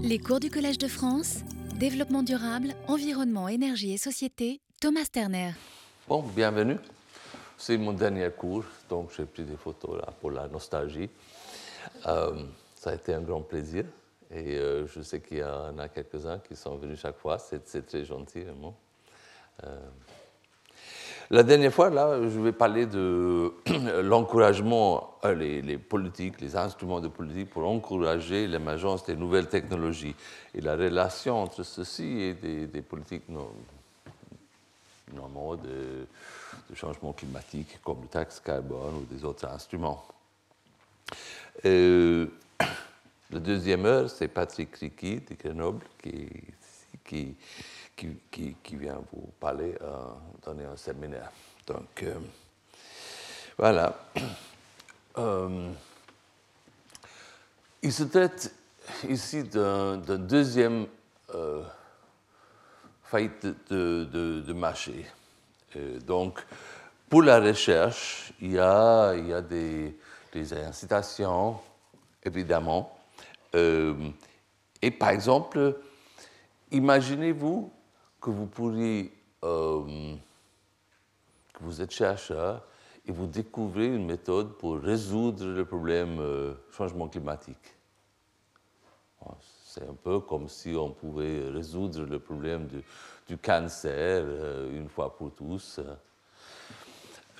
Les cours du Collège de France, développement durable, environnement, énergie et société, Thomas Terner. Bon, bienvenue. C'est mon dernier cours, donc j'ai pris des photos là pour la nostalgie. Euh, ça a été un grand plaisir et euh, je sais qu'il y en a quelques-uns qui sont venus chaque fois, c'est très gentil vraiment. Euh, la dernière fois, là, je vais parler de l'encouragement, les, les, politiques, les instruments de politique pour encourager l'émergence des nouvelles technologies et la relation entre ceci et des, politiques normaux de, de, changement climatique comme le taxe carbone ou des autres instruments. Euh, la deuxième heure, c'est Patrick Ricky de Grenoble qui qui, vient vous parler, euh, donner un séminaire. Donc, euh, voilà. Euh, il se traite ici d'un deuxième faillite de, marché. donc, pour la recherche, il y a, il y a des, des incitations, évidemment. et par exemple, imaginez-vous que vous pourriez, euh, que vous êtes chercheur et vous découvrez une méthode pour résoudre le problème euh, changement climatique. C'est un peu comme si on pouvait résoudre le problème du, cancer euh, une fois pour tous.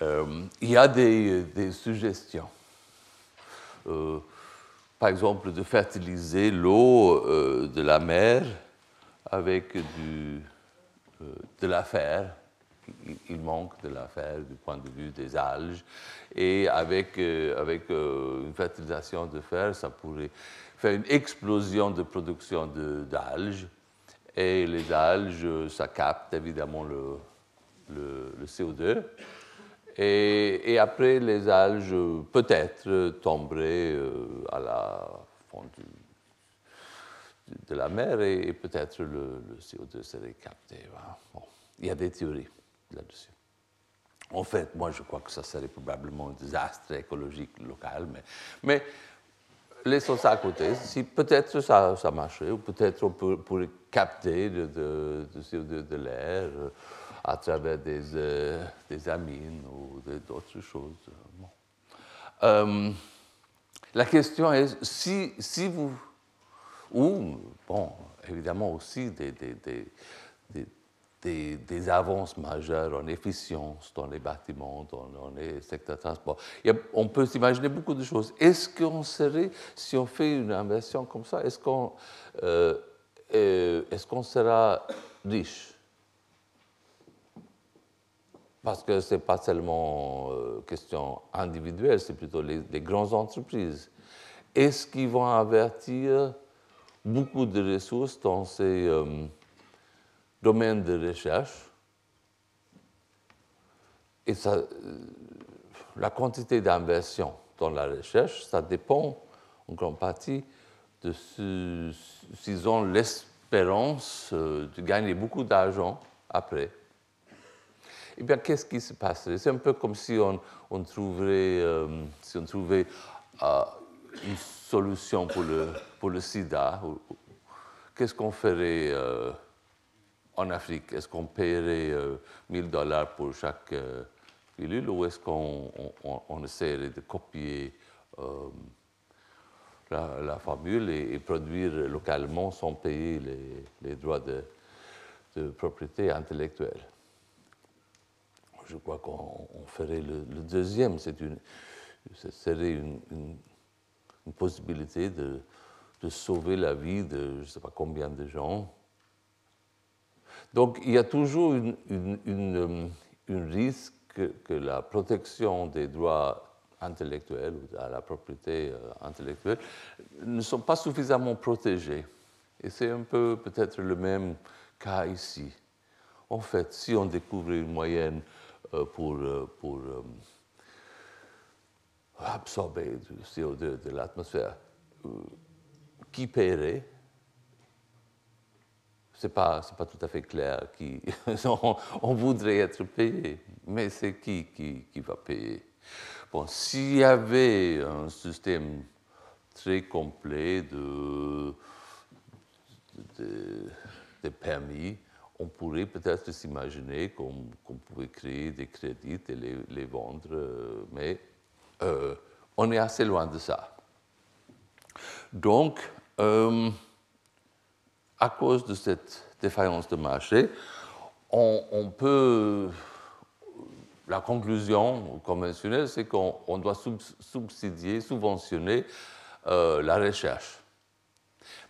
il y a des, suggestions. par exemple, de fertiliser l'eau de la mer avec du, de l'affaire. Il manque de l'affaire du point de vue des alges. Et avec, euh, avec euh, une fertilisation de fer, ça pourrait faire une explosion de production d'alges. Et les alges, ça capte évidemment le, le, CO2. Et, et, après, les alges peut-être tomberaient à la fond du, de la mer et, peut-être le, CO2 serait capté. Bon, il y a des théories là-dessus. En fait, moi, je crois que ça serait probablement un désastre écologique local, mais, mais laissons ça à côté. Si peut-être ça, ça marcherait, ou peut-être on pourrait capter de, CO2 de l'air euh, à travers des, euh, des amines ou d'autres choses. Euh, la question est, si, si vous ou, bon, évidemment aussi des, des, des, des, avances majeures en efficience dans les bâtiments, dans, les secteurs de transport. on peut s'imaginer beaucoup de choses. Est-ce qu'on serait, si on fait une inversion comme ça, est-ce qu'on euh, euh, est qu'on sera riche? Parce que ce n'est pas seulement euh, question individuelle, c'est plutôt les, les grandes entreprises. Est-ce qu'ils vont avertir beaucoup de ressources dans ces euh, domaines de recherche. Et ça, euh, la quantité d'inversion dans la recherche, ça dépend en grande partie de s'ils ont l'espérance euh, de gagner beaucoup d'argent après. Eh bien, qu'est-ce qui se passerait? C'est un peu comme si on, on si on trouvait une solution pour le, pour le sida, qu'est-ce qu'on ferait euh, en Afrique? Est-ce qu'on paierait 1000 euh, dollars pour chaque euh, pilule ou est-ce qu'on on, essaierait de copier la, formule et, produire localement sans payer les, droits de, propriété intellectuelle? Je crois qu'on ferait le, deuxième. C'est une, ce serait une possibilité de, de, sauver la vie de je ne sais pas combien de gens. Donc il y a toujours une, une, une, risque que, la protection des droits intellectuels ou à la propriété euh, intellectuelle ne sont pas suffisamment protégés. Et c'est un peu peut-être le même cas ici. En fait, si on découvre une moyenne euh, pour, euh, pour absorber du CO2 de l'atmosphère, qui paierait? Ce n'est pas, pas tout à fait clair. Qui, on, voudrait être payé, mais c'est qui, qui, qui va payer Bon, s'il y avait un système très complet de, des permis, on pourrait peut-être s'imaginer qu'on pouvait créer des crédits et les, vendre, euh, mais euh, on est assez loin de ça. Donc, euh, à cause de cette défaillance de marché, on, peut. La conclusion conventionnelle, c'est qu'on doit subsidier, subventionner la recherche.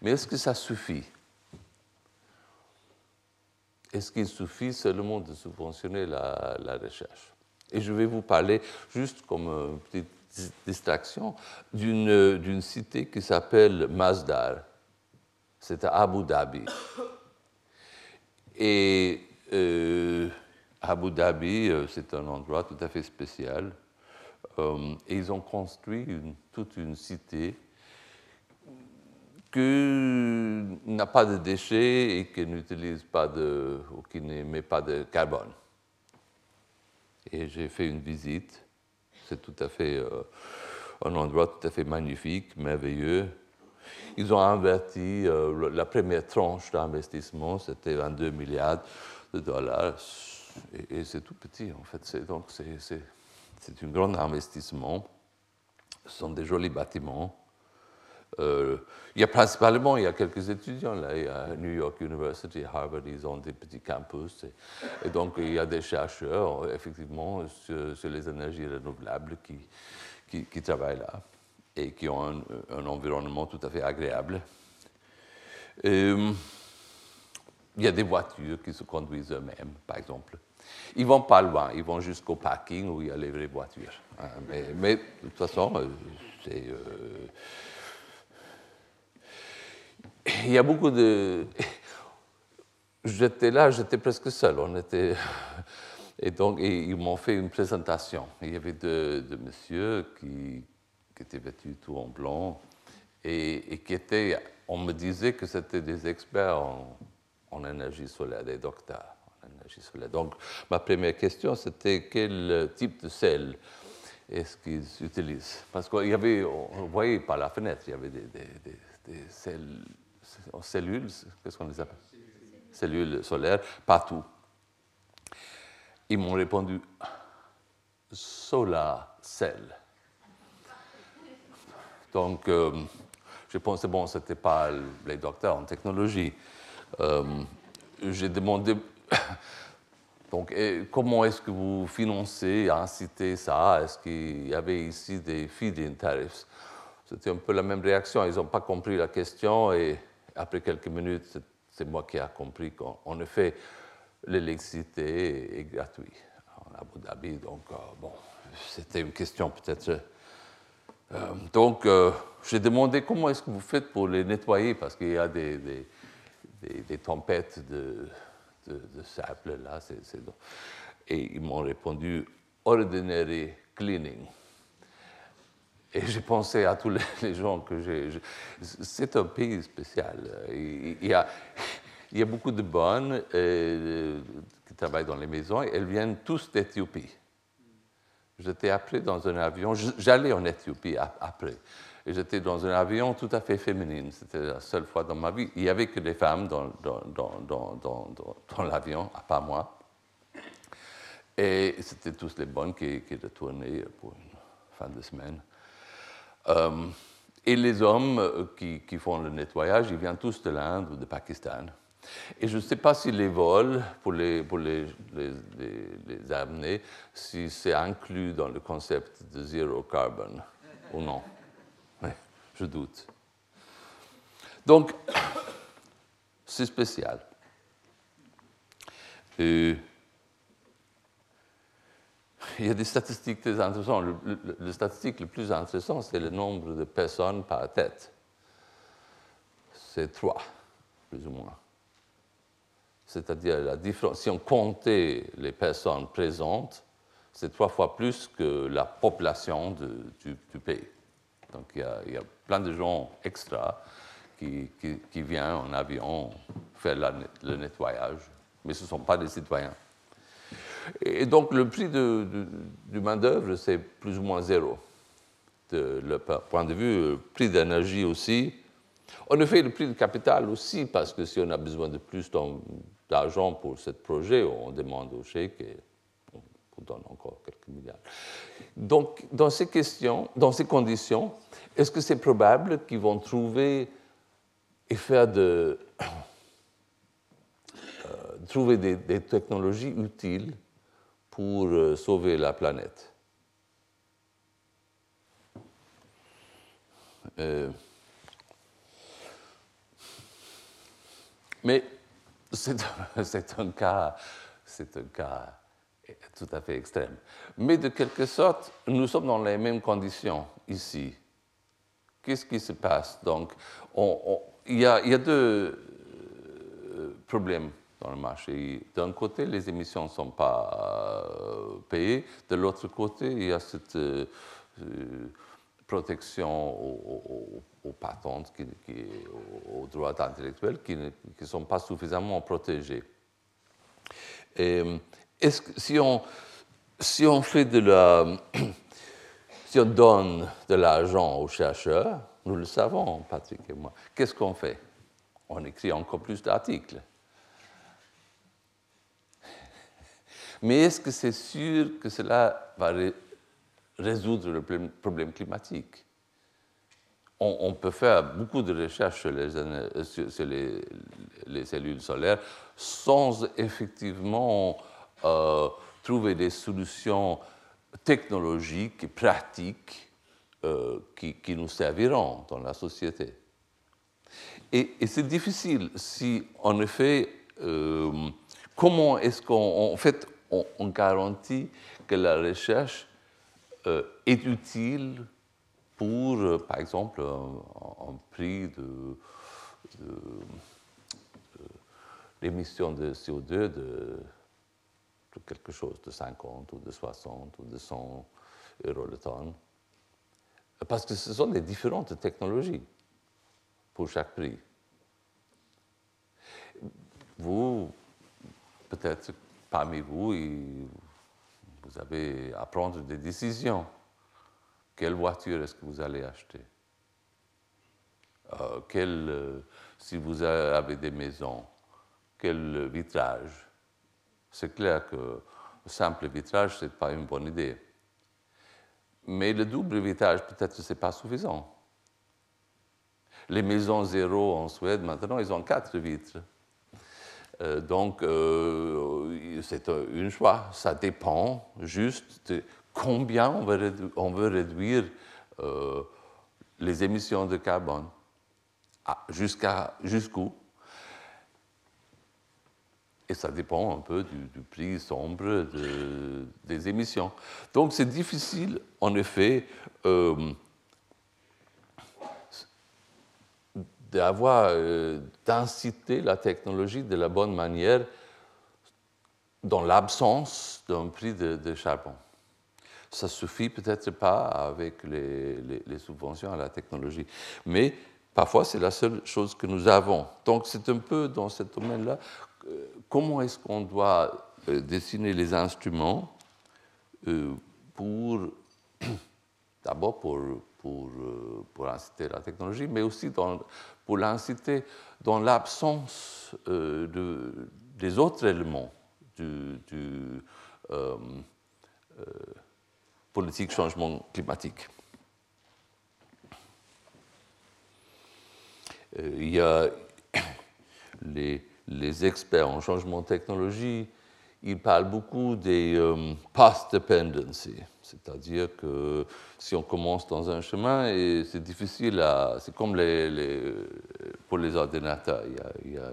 Mais est-ce que ça suffit? Est-ce qu'il suffit seulement de subventionner la, recherche? Et je vais vous parler, juste comme une petite distraction, d'une cité qui s'appelle Masdar. C'est à Abu Dhabi. Et euh, Abu Dhabi, euh, c'est un endroit tout à fait spécial. Euh, et ils ont construit toute une cité qui n'a pas de déchets et qui n'utilise pas de, ou qui n'émet pas de carbone. Et j'ai fait une visite. C'est tout à fait euh, un endroit tout à fait magnifique, merveilleux. Ils ont inverti euh, la première tranche d'investissement, c'était 22 milliards de dollars. Et, c'est tout petit, en fait. Donc, c'est un grand investissement. Ce sont des jolis bâtiments. Euh, il y a principalement, il y a quelques étudiants là, il y a New York University, Harvard, ils ont des petits campus. Et, donc, il y a des chercheurs, effectivement, sur, les énergies renouvelables qui, qui, travaillent là et qui ont un, environnement tout à fait agréable. Euh, il y a des voitures qui se conduisent eux-mêmes, par exemple. Ils vont pas loin, ils vont jusqu'au parking où il y a les vraies voitures. Hein. Mais, de toute façon, euh, c'est il y a beaucoup de. J'étais là, j'étais presque seul. On était. Et donc, ils m'ont fait une présentation. Il y avait deux, messieurs qui, étaient vêtus tout en blanc et, qui étaient. On me disait que c'était des experts en, énergie solaire, des docteurs en énergie solaire. Donc, ma première question, c'était quel type de sel est-ce qu'ils utilisent? Parce qu'il y avait, on voyait par la fenêtre, il y avait des, des, des, des sels cellules, qu'est-ce qu'on les appelle? Cellules solaires, partout. Ils m'ont répondu solar cell. Donc, euh, je pensais, bon, ce n'était pas les docteurs en technologie. Euh, j'ai demandé, donc, comment est-ce que vous financez, incitez ça? Est-ce qu'il y avait ici des feed-in tariffs? C'était un peu la même réaction. Ils n'ont pas compris la question et après quelques minutes, c'est moi qui ai compris qu'en effet, l'électricité est gratuite en Abu Dhabi. Donc, euh, bon, c'était une question peut-être. Euh, donc, euh, j'ai demandé comment est-ce que vous faites pour les nettoyer, parce qu'il y a des, des, tempêtes de, de, sable là. Et ils m'ont répondu ordinary cleaning. Et j'ai pensé à tous les, gens que j'ai. C'est un pays spécial. Il y a, beaucoup de bonnes euh, qui travaillent dans les maisons. Et elles viennent tous d'Éthiopie. J'étais après dans un avion. J'allais en Éthiopie après. Et j'étais dans un avion tout à fait féminine. C'était la seule fois dans ma vie. Il n'y avait que des femmes dans l'avion, à part moi. Et c'était tous les bonnes qui, qui retournaient pour une fin de semaine. Euh, et les hommes euh, qui, font le nettoyage, ils viennent tous de l'Inde ou du Pakistan. Et je ne sais pas si les vols pour les, pour les, les, amener, si c'est inclus dans le concept de zéro carbone ou non. je doute. Donc, c'est spécial. Et il y a des statistiques très intéressantes. Le, statistique le plus intéressant, c'est le nombre de personnes par tête. C'est trois, plus ou moins. C'est-à-dire, la différence, si on comptait les personnes présentes, c'est trois fois plus que la population du, pays. Donc il y, a, plein de gens extra qui, qui, viennent en avion faire le nettoyage, mais ce ne sont pas des citoyens. Et donc le prix du main-d'œuvre, c'est plus ou moins zéro. De le point de vue prix d'énergie aussi, En effet, le prix de capital aussi, parce que si on a besoin de plus d'argent pour ce projet, on demande au chèque et on donne encore quelques milliards. Donc, dans ces questions, dans ces conditions, est-ce que c'est probable qu'ils vont trouver et faire euh, trouver des, technologies utiles pour euh, sauver la planète euh, Mais c'est un cas, c'est un cas tout à fait extrême. Mais de quelque sorte, nous sommes dans les mêmes conditions ici. Qu'est-ce qui se passe? Donc, il, y a, deux euh, problèmes dans le marché. D'un côté, les émissions ne sont pas euh, payées. De l'autre côté, il y a cette euh, protection aux, patentes, qui, aux, droits intellectuels qui ne sont pas suffisamment protégés. Et, si on, si on fait de la, si on donne de l'argent aux chercheurs, nous le savons, Patrick et moi, qu'est-ce qu'on fait? On écrit encore plus d'articles. Mais est-ce que c'est sûr que cela va résoudre le problème climatique? On, peut faire beaucoup de recherches sur les, les cellules solaires sans effectivement euh, trouver des solutions technologiques pratiques euh, qui, nous serviront dans la société. Et, c'est difficile si, en effet, euh, comment est-ce qu'en fait, on, garantit que la recherche est utile pour, par exemple, un, prix de, l'émission de CO2 de quelque chose de 50 ou de 60 ou de 100 euros le tonne. Parce que ce sont des différentes technologies pour chaque prix. Vous, peut-être parmi vous, vous avez à prendre des décisions. Quelle voiture est-ce que vous allez acheter? Euh, quel, euh, Si vous avez des maisons, quel vitrage? C'est clair que le simple vitrage, ce n'est pas une bonne idée. Mais le double vitrage, peut-être ce n'est pas suffisant. Les maisons zéro en Suède, maintenant, ils ont quatre vitres. Euh, donc, euh, c'est un choix. Ça dépend juste de combien on veut réduire, euh, les émissions de carbone. Ah, jusqu'à, jusqu'où? Et ça dépend un peu du, prix sombre des émissions. Donc c'est difficile, en effet, d'avoir, euh, d'inciter la technologie de la bonne manière dans l'absence d'un prix de, charbon. Ça suffit peut-être pas avec les, subventions à la technologie, mais parfois c'est la seule chose que nous avons. Donc c'est un peu dans ce domaine-là comment est-ce qu'on doit euh, dessiner les instruments euh, pour, d'abord pour, pour, euh, pour, inciter la technologie, mais aussi pour l'inciter dans l'absence de, des autres éléments du, du politique changement climatique. il y a les, experts en changement de technologie, ils parlent beaucoup des euh, path dependency, c'est-à-dire que si on commence dans un chemin, et c'est difficile à. C'est comme les, pour les ordinateurs. Il y, a,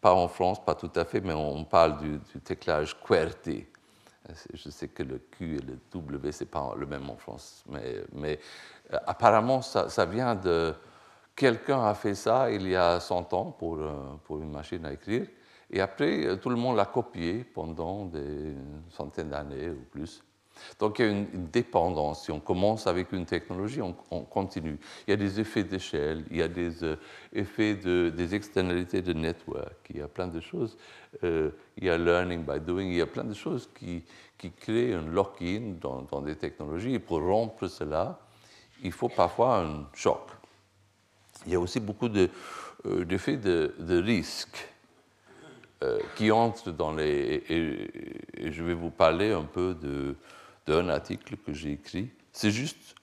pas en France, pas tout à fait, mais on parle du, du teclage QWERTY. Je sais que le Q et le W, c'est pas le même en France, mais, apparemment, ça, vient de Quelqu'un a fait ça il y a 100 ans pour, euh, pour une machine à écrire, et après, tout le monde l'a copié pendant des centaines d'années ou plus. Donc il y a une, dépendance. Si on commence avec une technologie, on, continue. Il y a des effets d'échelle, il y a des euh, effets de, des externalités de network, il y a plein de choses. il y a learning by doing, il y a plein de choses qui, qui créent un lock-in dans, des technologies. Et pour rompre cela, il faut parfois un choc. il y a aussi beaucoup d'effets de, de, de, risque qui entrent dans les... Et, je vais vous parler un peu d'un article que j'ai écrit. C'est juste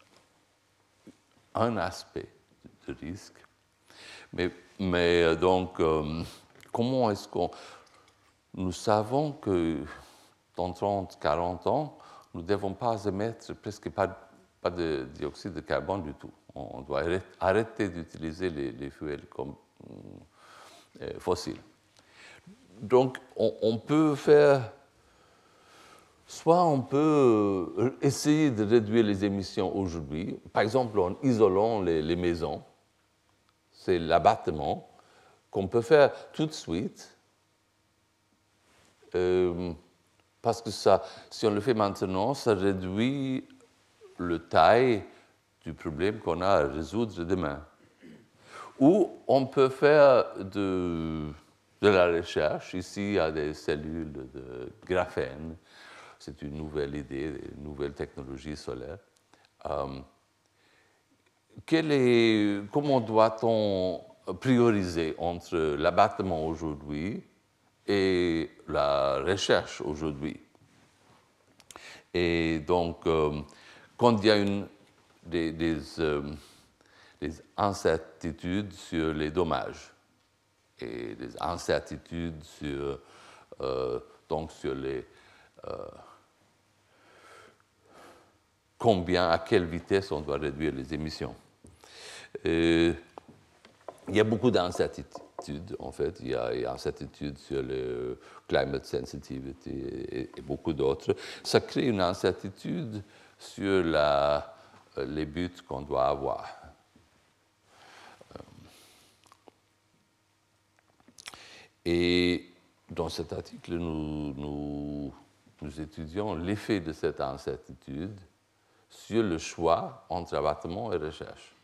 un aspect de risque. Mais, mais donc, comment est-ce qu'on nous savons que dans 30, 40 ans, nous ne devons pas émettre presque pas, pas de dioxyde de carbone du tout. On doit arrêter d'utiliser les, les, fuels comme, euh, fossiles. Donc, on, on, peut faire, soit on peut euh, essayer de réduire les émissions aujourd'hui, par exemple en isolant les, maisons, c'est l'abattement qu'on peut faire tout de suite euh, parce que ça, si on le fait maintenant, ça réduit le taille du problème qu'on a à résoudre demain. Ou on peut faire de, de la recherche. Ici, il y a des cellules de graphène. C'est une nouvelle idée, une nouvelle technologie solaire. Euh, comment doit-on prioriser entre l'abattement aujourd'hui et la recherche aujourd'hui? Et donc, euh, quand il y a une, euh, des, incertitudes sur les dommages et des incertitudes sur, donc sur les, combien, à quelle vitesse on doit réduire les émissions. il y a beaucoup d'incertitudes en fait. Il y a, une incertitude sur le climate sensitivity et, beaucoup d'autres. Ça crée une incertitude sur la, les buts qu'on doit avoir. Euh, et dans cet article, nous, nous étudions l'effet de cette incertitude sur le choix entre abattement et recherche.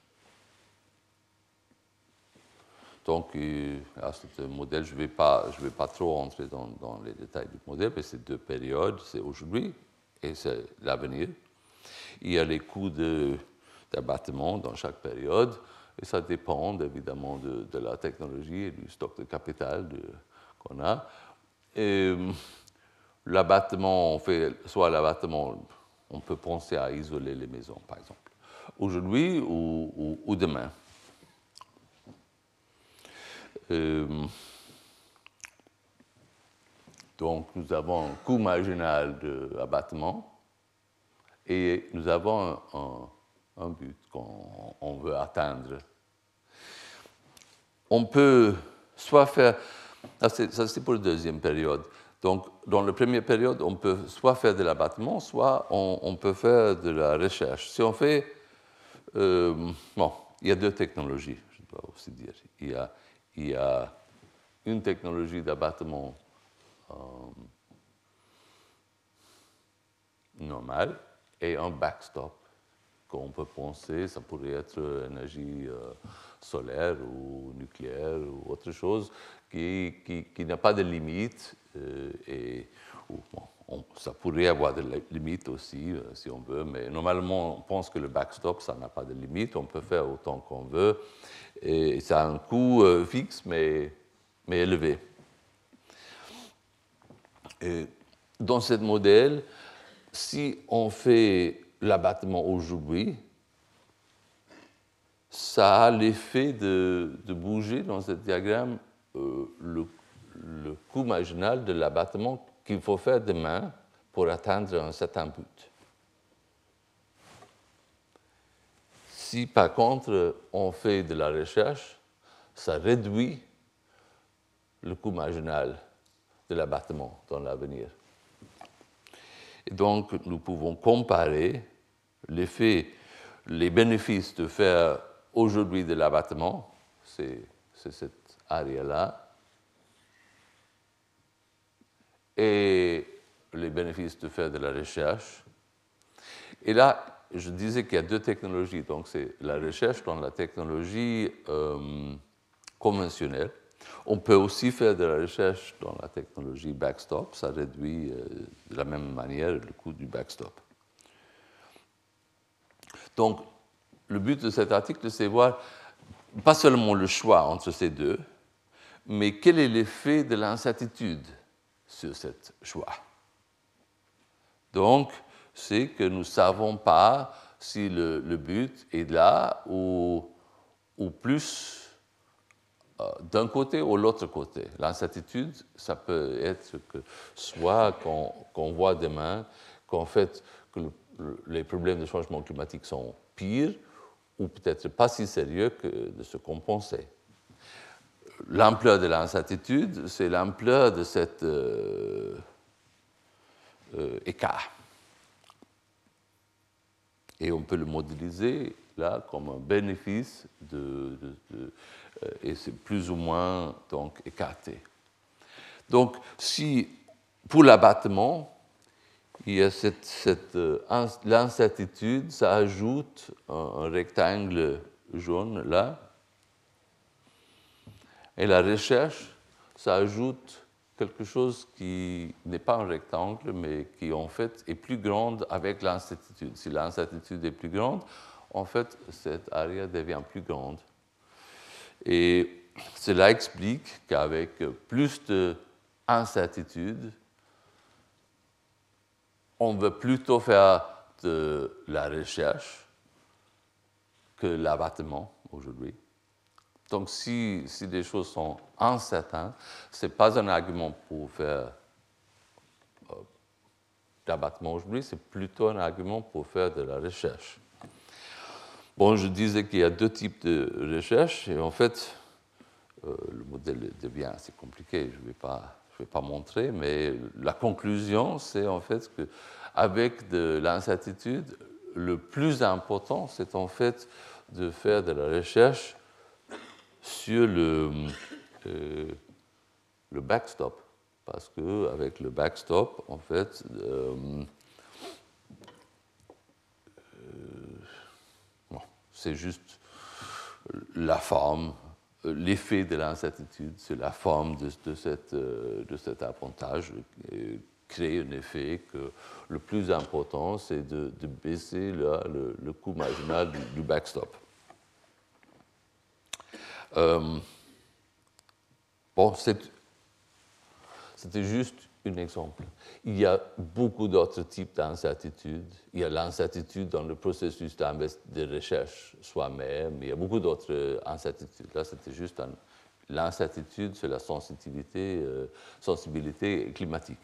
Donc, euh, à ce modèle, je ne vais, pas, vais pas trop entrer dans, dans, les détails du modèle, mais c'est deux périodes, c'est aujourd'hui et c'est l'avenir. Il y a les coûts d'abattement dans chaque période, et ça dépend évidemment de, de, la technologie et du stock de capital qu'on a. Euh, l'abattement, on fait soit l'abattement, on peut penser à isoler les maisons, par exemple, aujourd'hui ou, demain. Euh, donc, nous avons un coût marginal d'abattement et nous avons un, but qu'on veut atteindre. On peut soit faire, ça c'est pour la deuxième période, donc dans la première période, on peut soit faire de l'abattement, soit on, peut faire de la recherche. Si on fait, euh, bon, il y a deux technologies, je dois aussi dire. Il y a une technologie d'abattement euh, normale et un backstop qu'on peut penser, ça pourrait être énergie euh, solaire ou nucléaire ou autre chose qui, n'a pas de limite euh, et ça pourrait avoir des limites aussi si on veut, mais normalement on pense que le backstop ça n'a pas de limite, on peut faire autant qu'on veut et ça a un coût euh, fixe, mais, mais élevé. Et dans ce modèle, si on fait l'abattement aujourd'hui, ça a l'effet de, de, bouger dans ce diagramme euh, le, le, coût marginal de l'abattement qu'il faut faire demain pour atteindre un certain but. Si par contre on fait de la recherche, ça réduit le coût marginal de l'abattement dans l'avenir. Et donc nous pouvons comparer l'effet, les bénéfices de faire aujourd'hui de l'abattement, c'est cette area-là, et les bénéfices de faire de la recherche. Et là, je disais qu'il y a deux technologies. Donc, c'est la recherche dans la technologie euh, conventionnelle. On peut aussi faire de la recherche dans la technologie backstop. Ça réduit euh, de la même manière le coût du backstop. Donc, le but de cet article, c'est voir pas seulement le choix entre ces deux, mais quel est l'effet de l'incertitude sur ce choix Donc, c'est que nous ne savons pas si le, but est là ou, ou plus euh, d'un côté ou l'autre côté. L'incertitude, ça peut être que soit qu'on voit demain qu'en fait que les problèmes de changement climatique sont pires ou peut-être pas si sérieux que de se compenser. L'ampleur de l'incertitude, c'est l'ampleur de cet euh, euh, écart. Et on peut le modéliser là comme un bénéfice euh, et c'est plus ou moins donc écarté. Donc, si pour l'abattement, il y a cette l'incertitude, ça ajoute un rectangle jaune là, et la recherche, ça ajoute quelque chose qui n'est pas un rectangle, mais qui en fait est plus grande avec l'incertitude. Si l'incertitude est plus grande, en fait, cette area devient plus grande. Et cela explique qu'avec plus d'incertitude, on veut plutôt faire de la recherche que l'abattement aujourd'hui. Donc, si, si des choses sont incertaines, ce n'est pas un argument pour faire euh, d'abattement aujourd'hui, c'est plutôt un argument pour faire de la recherche. Bon, je disais qu'il y a deux types de recherche, et en fait, euh, le modèle devient assez compliqué, je ne vais, vais pas montrer, mais la conclusion, c'est en fait qu'avec de l'incertitude, le plus important, c'est en fait de faire de la recherche sur le, euh, le backstop. Parce qu'avec le backstop, en fait, euh, euh, c'est juste la forme, l'effet de l'incertitude, c'est la forme de, de, cette, de cet avantage créer un effet que le plus important, c'est de, baisser le, le, coût marginal du backstop. Euh, bon, c'était juste un exemple. Il y a beaucoup d'autres types d'incertitudes. Il y a l'incertitude dans le processus de recherche soi-même. Il y a beaucoup d'autres incertitudes. Là, c'était juste l'incertitude sur la sensibilité, euh, sensibilité climatique.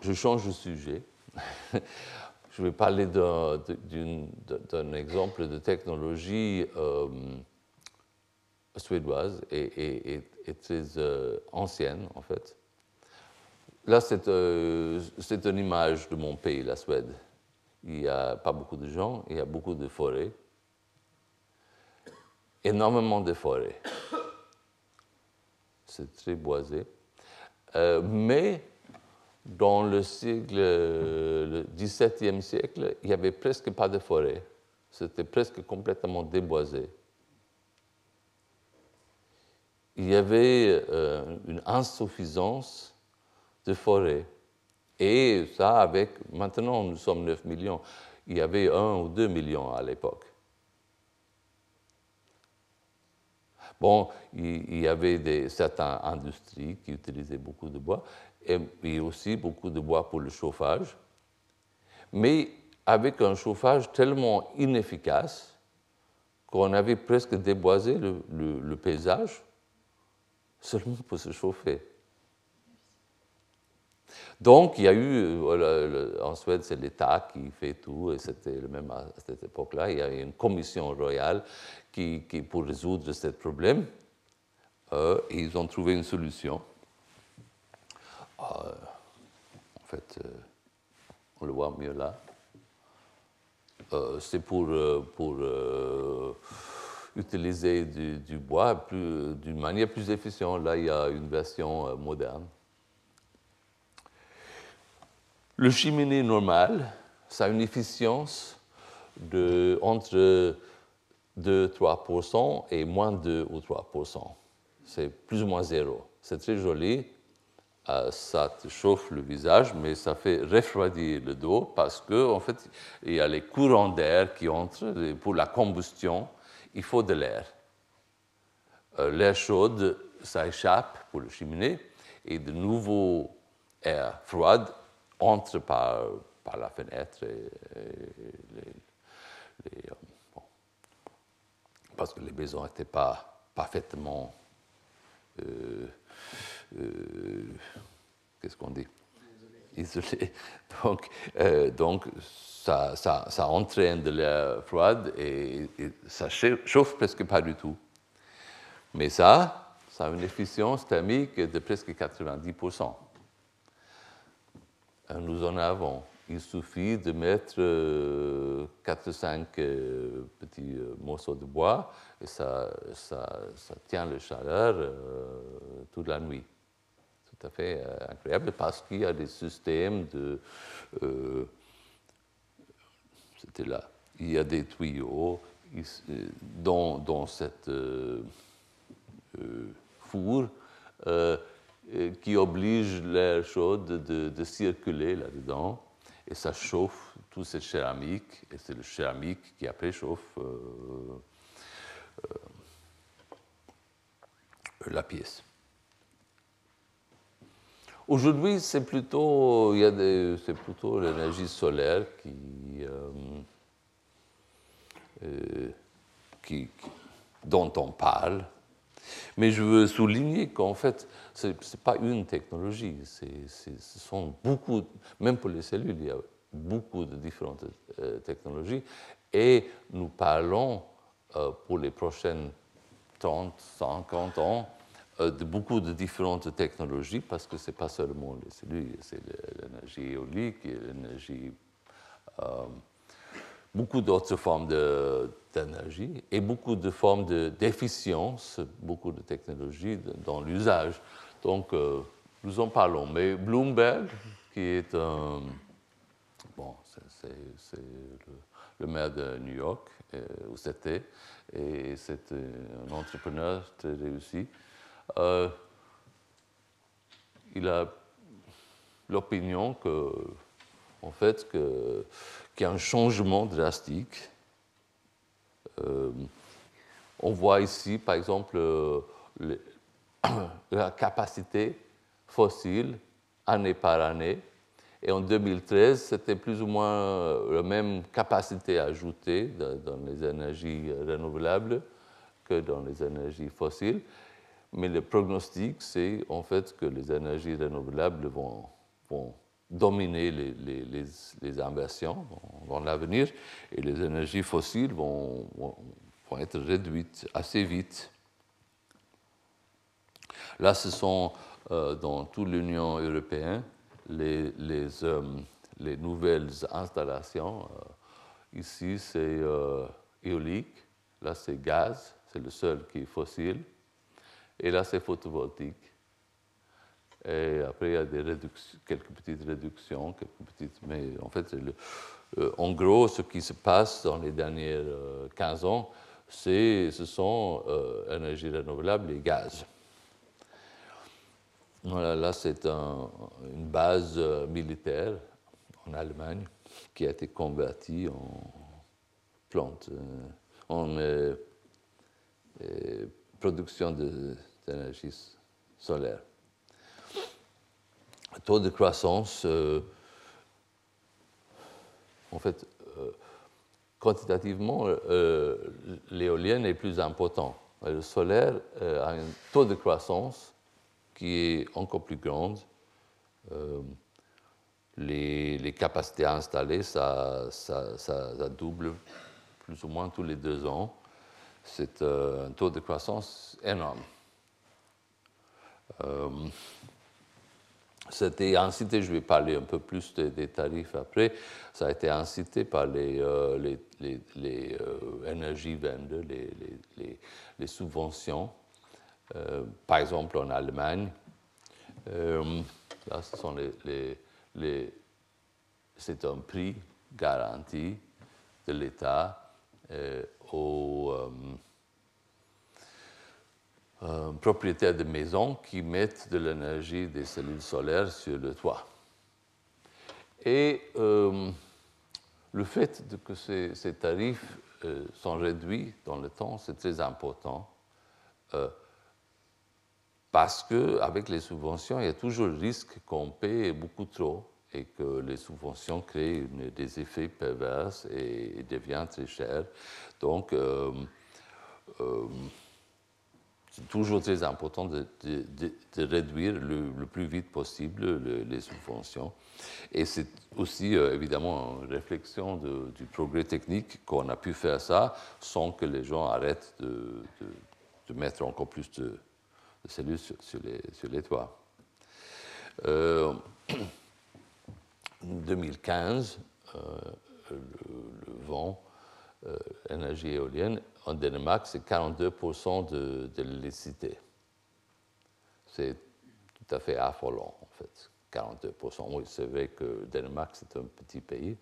je change de sujet. je vais parler d'un exemple de technologie. Euh, suédoise et, très euh, ancienne, en fait. Là, euh, c'est une image de mon pays, la Suède. Il n'y a pas beaucoup de gens, il y a beaucoup de forêts, énormément de forêts. C'est très boisé. Euh, mais dans le siècle, le XVIIe siècle, il n'y avait presque pas de forêts. C'était presque complètement déboisé il y avait euh, une insuffisance de forêts. Et ça, avec, maintenant nous sommes 9 millions, il y avait 1 ou 2 millions à l'époque. Bon, il y avait des, certaines industries qui utilisaient beaucoup de bois, et, aussi beaucoup de bois pour le chauffage, mais avec un chauffage tellement inefficace qu'on avait presque déboisé le paysage seulement pour se chauffer. Donc, il y a eu, euh, en Suède, c'est l'État qui fait tout, et c'était le même à cette époque-là. Il y a eu une commission royale qui, pour résoudre ce problème. Euh, ils ont trouvé une solution. Euh, en fait, on le voit mieux là. c'est pour, pour utiliser du, bois d'une manière plus efficiente. Là, il y a une version euh, moderne. Le cheminée normal, ça a une efficience de entre 2-3% et moins 2 ou 3%. C'est plus ou moins zéro. C'est très joli. Euh, ça te chauffe le visage, mais ça fait refroidir le dos parce qu'en en fait, il y a les courants d'air qui entrent pour la combustion il faut de l'air. l'air chaud, ça échappe pour le cheminée et de nouveau air froid entre par, par la fenêtre et, parce que les maisons n'étaient pas parfaitement euh, euh, qu'est-ce qu'on dit? Donc, euh, donc ça, ça, ça, entraîne de l'air froid et, ça chauffe presque pas du tout. Mais ça, ça a une efficience thermique de presque 90%. Nous en avons. Il suffit de mettre 4-5 petits morceaux de bois et ça, ça, tient la chaleur euh, toute la nuit. Tout à fait euh, incroyable parce qu'il y a des systèmes de. Euh, c'était là. Il y a des tuyaux dans, dans cette four qui obligent l'air chaud de, de, circuler là-dedans et ça chauffe toute cette céramique et c'est le céramique qui après chauffe euh, la pièce. Aujourd'hui, c'est plutôt, il y c'est plutôt l'énergie solaire qui, euh, euh, dont on parle. Mais je veux souligner qu'en fait, ce n'est pas une technologie, ce sont beaucoup, même pour les cellules, il y a beaucoup de différentes technologies, et nous parlons euh, pour les prochaines 30, 50 ans euh, de beaucoup de différentes technologies parce que ce n'est pas seulement les cellules, c'est l'énergie éolique, l'énergie, euh, beaucoup d'autres formes d'énergie et beaucoup de formes d'efficience, beaucoup de technologies dans l'usage. Donc, nous en parlons. Mais Bloomberg, qui est un. Bon, c'est le, le, maire de New York, où c'était, et c'est un entrepreneur très réussi. Euh, il a l'opinion que, en fait, qu'il y a un changement drastique. Euh, on voit ici, par exemple, la capacité fossile année par année et en 2013, c'était plus ou moins euh, la même capacité ajoutée dans les énergies renouvelables que dans les énergies fossiles. Mais le prognostic, c'est en fait que les énergies renouvelables vont, dominer les, les, les, dans, l'avenir et les énergies fossiles vont, être réduites assez vite. Là, ce sont euh, dans toute l'Union européenne les, euh, les nouvelles installations. Euh, ici, c'est éolique, là, c'est gaz, c'est le seul qui est fossile, et là, c'est photovoltaïque. Et après, il y a des quelques petites réductions, quelques petites, mais en fait, le, en gros, ce qui se passe dans les dernières 15 ans, ce sont énergies renouvelables et gaz. Là, c'est une base euh, militaire en Allemagne qui a été convertie en plante, euh, en euh, production d'énergie solaire. Taux de croissance, en fait, quantitativement, l'éolienne est plus important. Le solaire a un taux de croissance qui est encore plus grande. Euh, les, capacités à installer, ça, ça, double plus ou moins tous les deux ans. C'est euh, un taux de croissance énorme. Euh, c'était incité, je vais parler un peu plus des, tarifs après, ça a été incité par les, les, les, les, subventions. Euh, par exemple, en Allemagne, euh, là, ce sont les, les, c'est un prix garanti de l'État. euh, aux propriétaires de maisons qui mettent de l'énergie des cellules solaires sur le toit. Et le fait que ces, tarifs sont réduits dans le temps, c'est très important. parce qu'avec les subventions, il y a toujours le risque qu'on paie beaucoup trop et que les subventions créent des effets pervers et, deviennent très chères. Donc, euh, euh, c'est toujours très important de, réduire le, plus vite possible les subventions. Et c'est aussi euh, évidemment une réflexion du progrès technique qu'on a pu faire ça sans que les gens arrêtent de, mettre encore plus de, cellules sur, les, sur les toits. 2015, euh, le, vent, euh, énergie éolienne, en Danemark, c'est 42% de, de l'électricité. C'est tout à fait affolant, en fait. 42%. Oui, c'est vrai que Danemark, c'est un petit pays,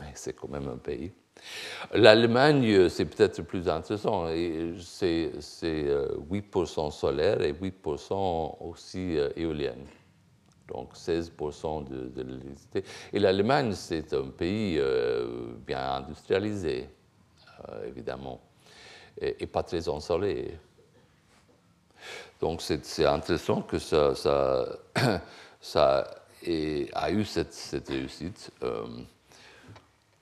mais c'est quand même un pays. L'Allemagne, c'est peut-être plus intéressant. C'est 8% solaire et 8% aussi euh, éolienne donc 16% de, l'électricité. Et l'Allemagne, c'est un pays euh, bien industrialisé, euh, évidemment, et, pas très ensoleillé. Donc c'est intéressant que ça, ça a eu cette, réussite. Euh,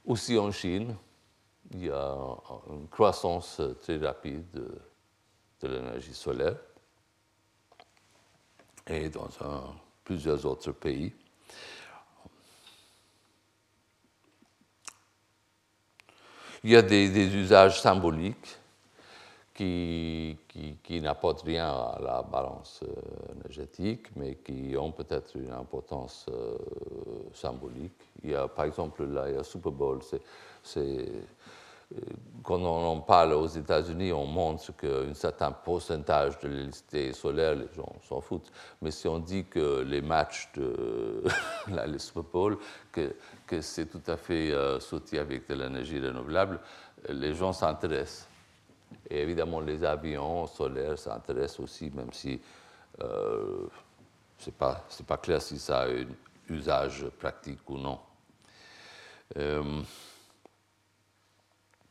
aussi en Chine, il y a une croissance très rapide de, de l'énergie solaire. Et dans un plusieurs autres pays. Il y a des, usages symboliques qui, qui, n'apportent rien à la balance euh, énergétique, mais qui ont peut-être une importance euh, symbolique. Il y a, par exemple, là, il y a Super Bowl, c'est quand on en parle aux États-Unis, on montre qu'un certain pourcentage de l'électricité solaire, les gens s'en foutent. Mais si on dit que les matchs de la que, que c'est tout à fait euh, avec de l'énergie renouvelable, les gens s'intéressent. Et évidemment, les avions solaires s'intéressent aussi, même si euh, ce n'est pas, pas clair si ça a un usage pratique ou non. Euh,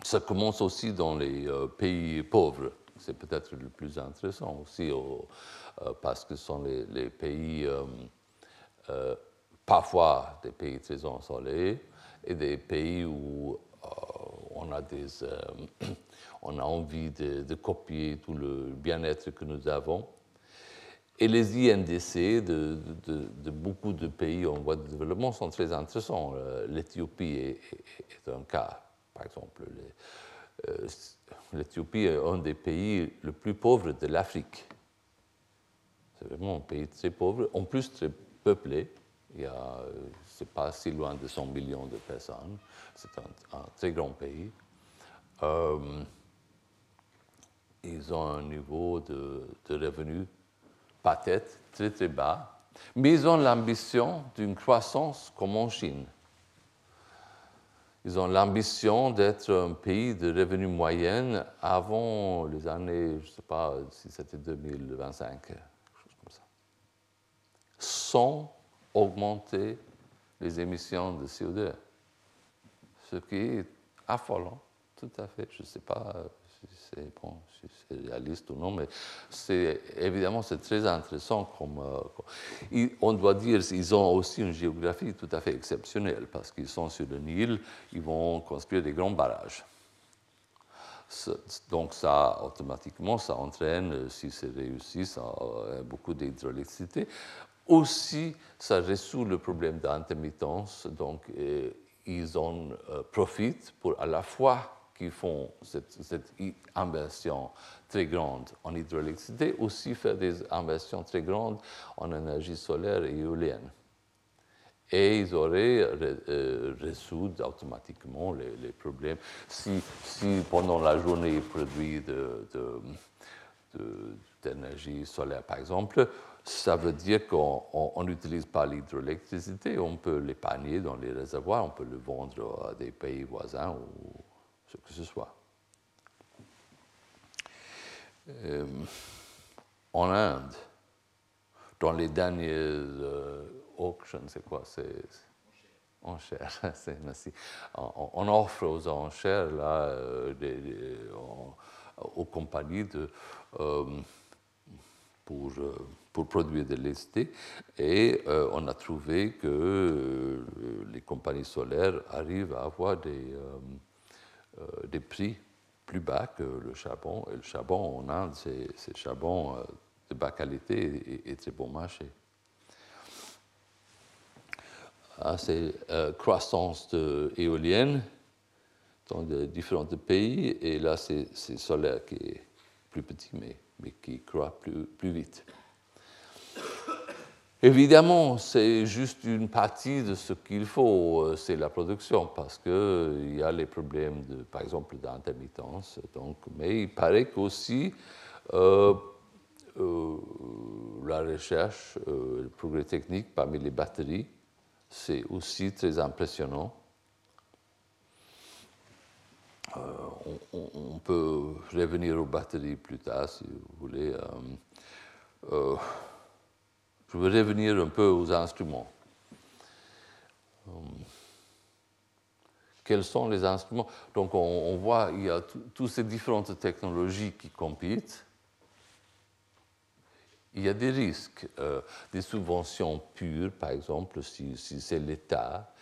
ça commence aussi dans les euh, pays pauvres. C'est peut-être le plus intéressant aussi, euh, parce que ce sont les, pays, euh, parfois des pays très ensoleillés, et des pays où on, a envie de, copier tout le bien-être que nous avons. Et les INDC de, beaucoup de pays en voie de développement sont très intéressants. L'Éthiopie est, un cas par exemple, euh, l'Éthiopie est un des pays les plus pauvres de l'Afrique. C'est vraiment un pays très pauvre, en plus très peuplé. Il y a, c'est pas si loin de 100 millions de personnes. C'est un, très grand pays. Euh, ils ont un niveau de, de revenus pas tête très très bas, mais ils ont l'ambition d'une croissance comme en Chine. Ils ont l'ambition d'être un pays de revenus moyens avant les années, je ne sais pas si c'était 2025, quelque chose comme ça, sans augmenter les émissions de CO2. Ce qui est affolant, tout à fait. Je ne sais pas c'est bon, réaliste ou non, mais c'est évidemment c'est très intéressant. Comme, euh, on doit dire qu'ils ont aussi une géographie tout à fait exceptionnelle parce qu'ils sont sur le Nil, ils vont construire des grands barrages. Donc ça, automatiquement, ça entraîne, si c'est réussi, ça, euh, beaucoup d'hydroélectricité. Aussi, ça résout le problème d'intermittence. Donc, euh, ils en profitent pour à la fois qui font cette, inversion très grande en hydroélectricité, aussi faire des inversions très grandes en énergie solaire et éolienne. Et ils auraient euh, résolu automatiquement les, problèmes. Si, si, pendant la journée ils produisent d'énergie de, solaire, par exemple, ça veut dire qu'on n'utilise pas l'hydroélectricité, on peut l'épargner dans les réservoirs, on peut le vendre à des pays voisins ou ce que ce soit. Euh, en Inde, dans les dernières euh, auctions, c'est quoi C'est enchères. On, offre aux enchères là, aux compagnies de, pour, pour, produire de l'électricité et on a trouvé que les compagnies solaires arrivent à avoir des, des prix plus bas que le charbon. Et le charbon en Inde, c'est charbon euh, de bas qualité et, très bon marché. Ah, c'est euh, croissance de éolienne dans de différents pays. Et là, c'est solaire qui est plus petit, mais, mais qui croît plus, plus vite. Évidemment, c'est juste une partie de ce qu'il faut, euh, c'est la production, parce qu'il euh, y a les problèmes, de, par exemple, d'intermittence. Mais il paraît qu'aussi euh, la recherche, le progrès technique parmi les batteries, c'est aussi très impressionnant. on, peut revenir aux batteries plus tard, si vous voulez. Je veux revenir un peu aux instruments. Euh, quels sont les instruments? Donc on, voit il y a toutes ces différentes technologies qui compitent. Il y a des risques, euh, des subventions pures, par exemple, si, c'est l'État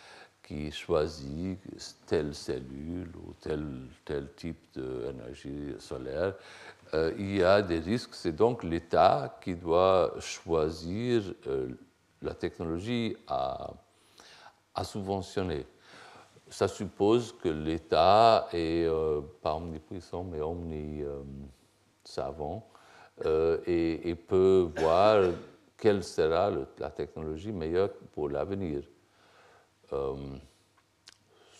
qui choisit telle cellule ou tel type d'énergie solaire, euh, il y a des risques. C'est donc l'État qui doit choisir euh, la technologie à, subventionner. Ça suppose que l'État est euh, pas omnipuissant, mais omni-savant et, et, peut voir quelle sera la technologie meilleure pour l'avenir.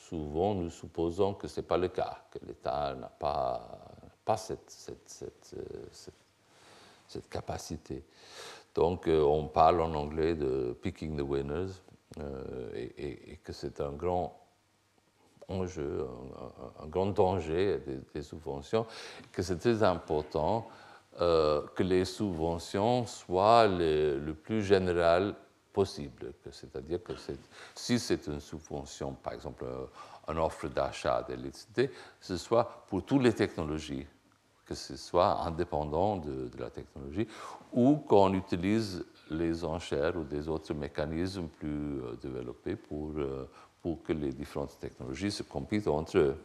souvent, nous supposons que ce n'est pas le cas, que l'État n'a pas cette, euh, cette, cette, capacité. Donc, euh, on parle en anglais de picking the winners euh, et, que c'est un grand enjeu, un, grand danger des, subventions, que c'est très important que les subventions soient le, plus général possible. C'est-à-dire que si c'est une subvention, par exemple, une offre d'achat d'électricité, ce soit pour toutes les technologies que ce soit indépendant de, la technologie, ou qu'on utilise les enchères ou des autres mécanismes plus euh, développés pour, euh, pour que les différentes technologies se compitent entre eux.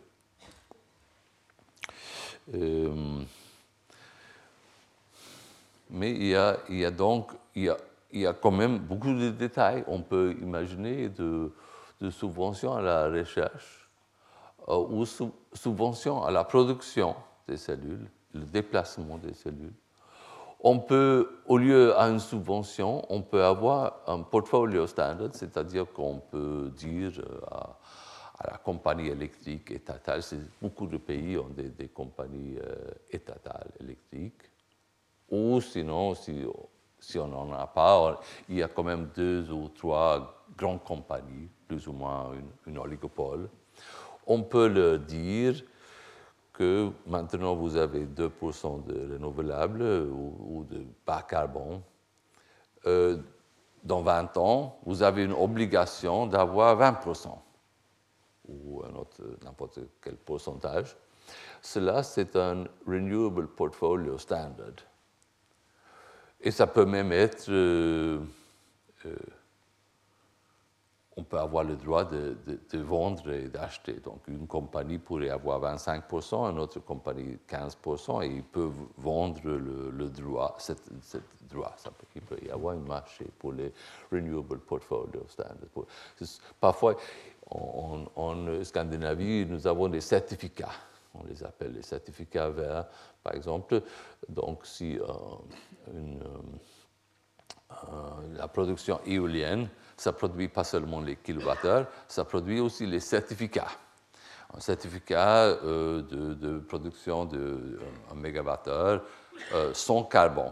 Euh, mais il y, a, il y a donc il y a, il y a, quand même beaucoup de détails. On peut imaginer de, de subventions à la recherche ou subventions à la production des cellules le déplacement des cellules. On peut, au lieu d'une subvention, on peut avoir un portfolio standard, c'est-à-dire qu'on peut dire euh, à, la compagnie électrique étatale, beaucoup de pays ont des, compagnies euh, étatales électriques, ou sinon, si, on n'en a pas, il y a quand même deux ou trois grandes compagnies, plus ou moins une, une oligopole. On peut le dire que maintenant vous avez 2% de renouvelables ou, de bas carbone. Euh, dans 20 ans, vous avez une obligation d'avoir 20% ou n'importe quel pourcentage. Cela, c'est un Renewable Portfolio Standard. Et ça peut même être euh, euh, on peut avoir le droit de, vendre et d'acheter. Donc une compagnie pourrait avoir 25%, une autre compagnie 15%, et ils peuvent vendre le, droit, cette, droit. Ça peut, il peut y avoir un marché pour les Renewable Portfolio Standards. Parfois, en, Scandinavie, nous avons des certificats. On les appelle les certificats verts, par exemple. Donc si euh, euh, la production éolienne ça produit pas seulement les kilowattheures, ça produit aussi les certificats. Un certificat euh, de, production de euh, mégawattheure euh, sans carbone.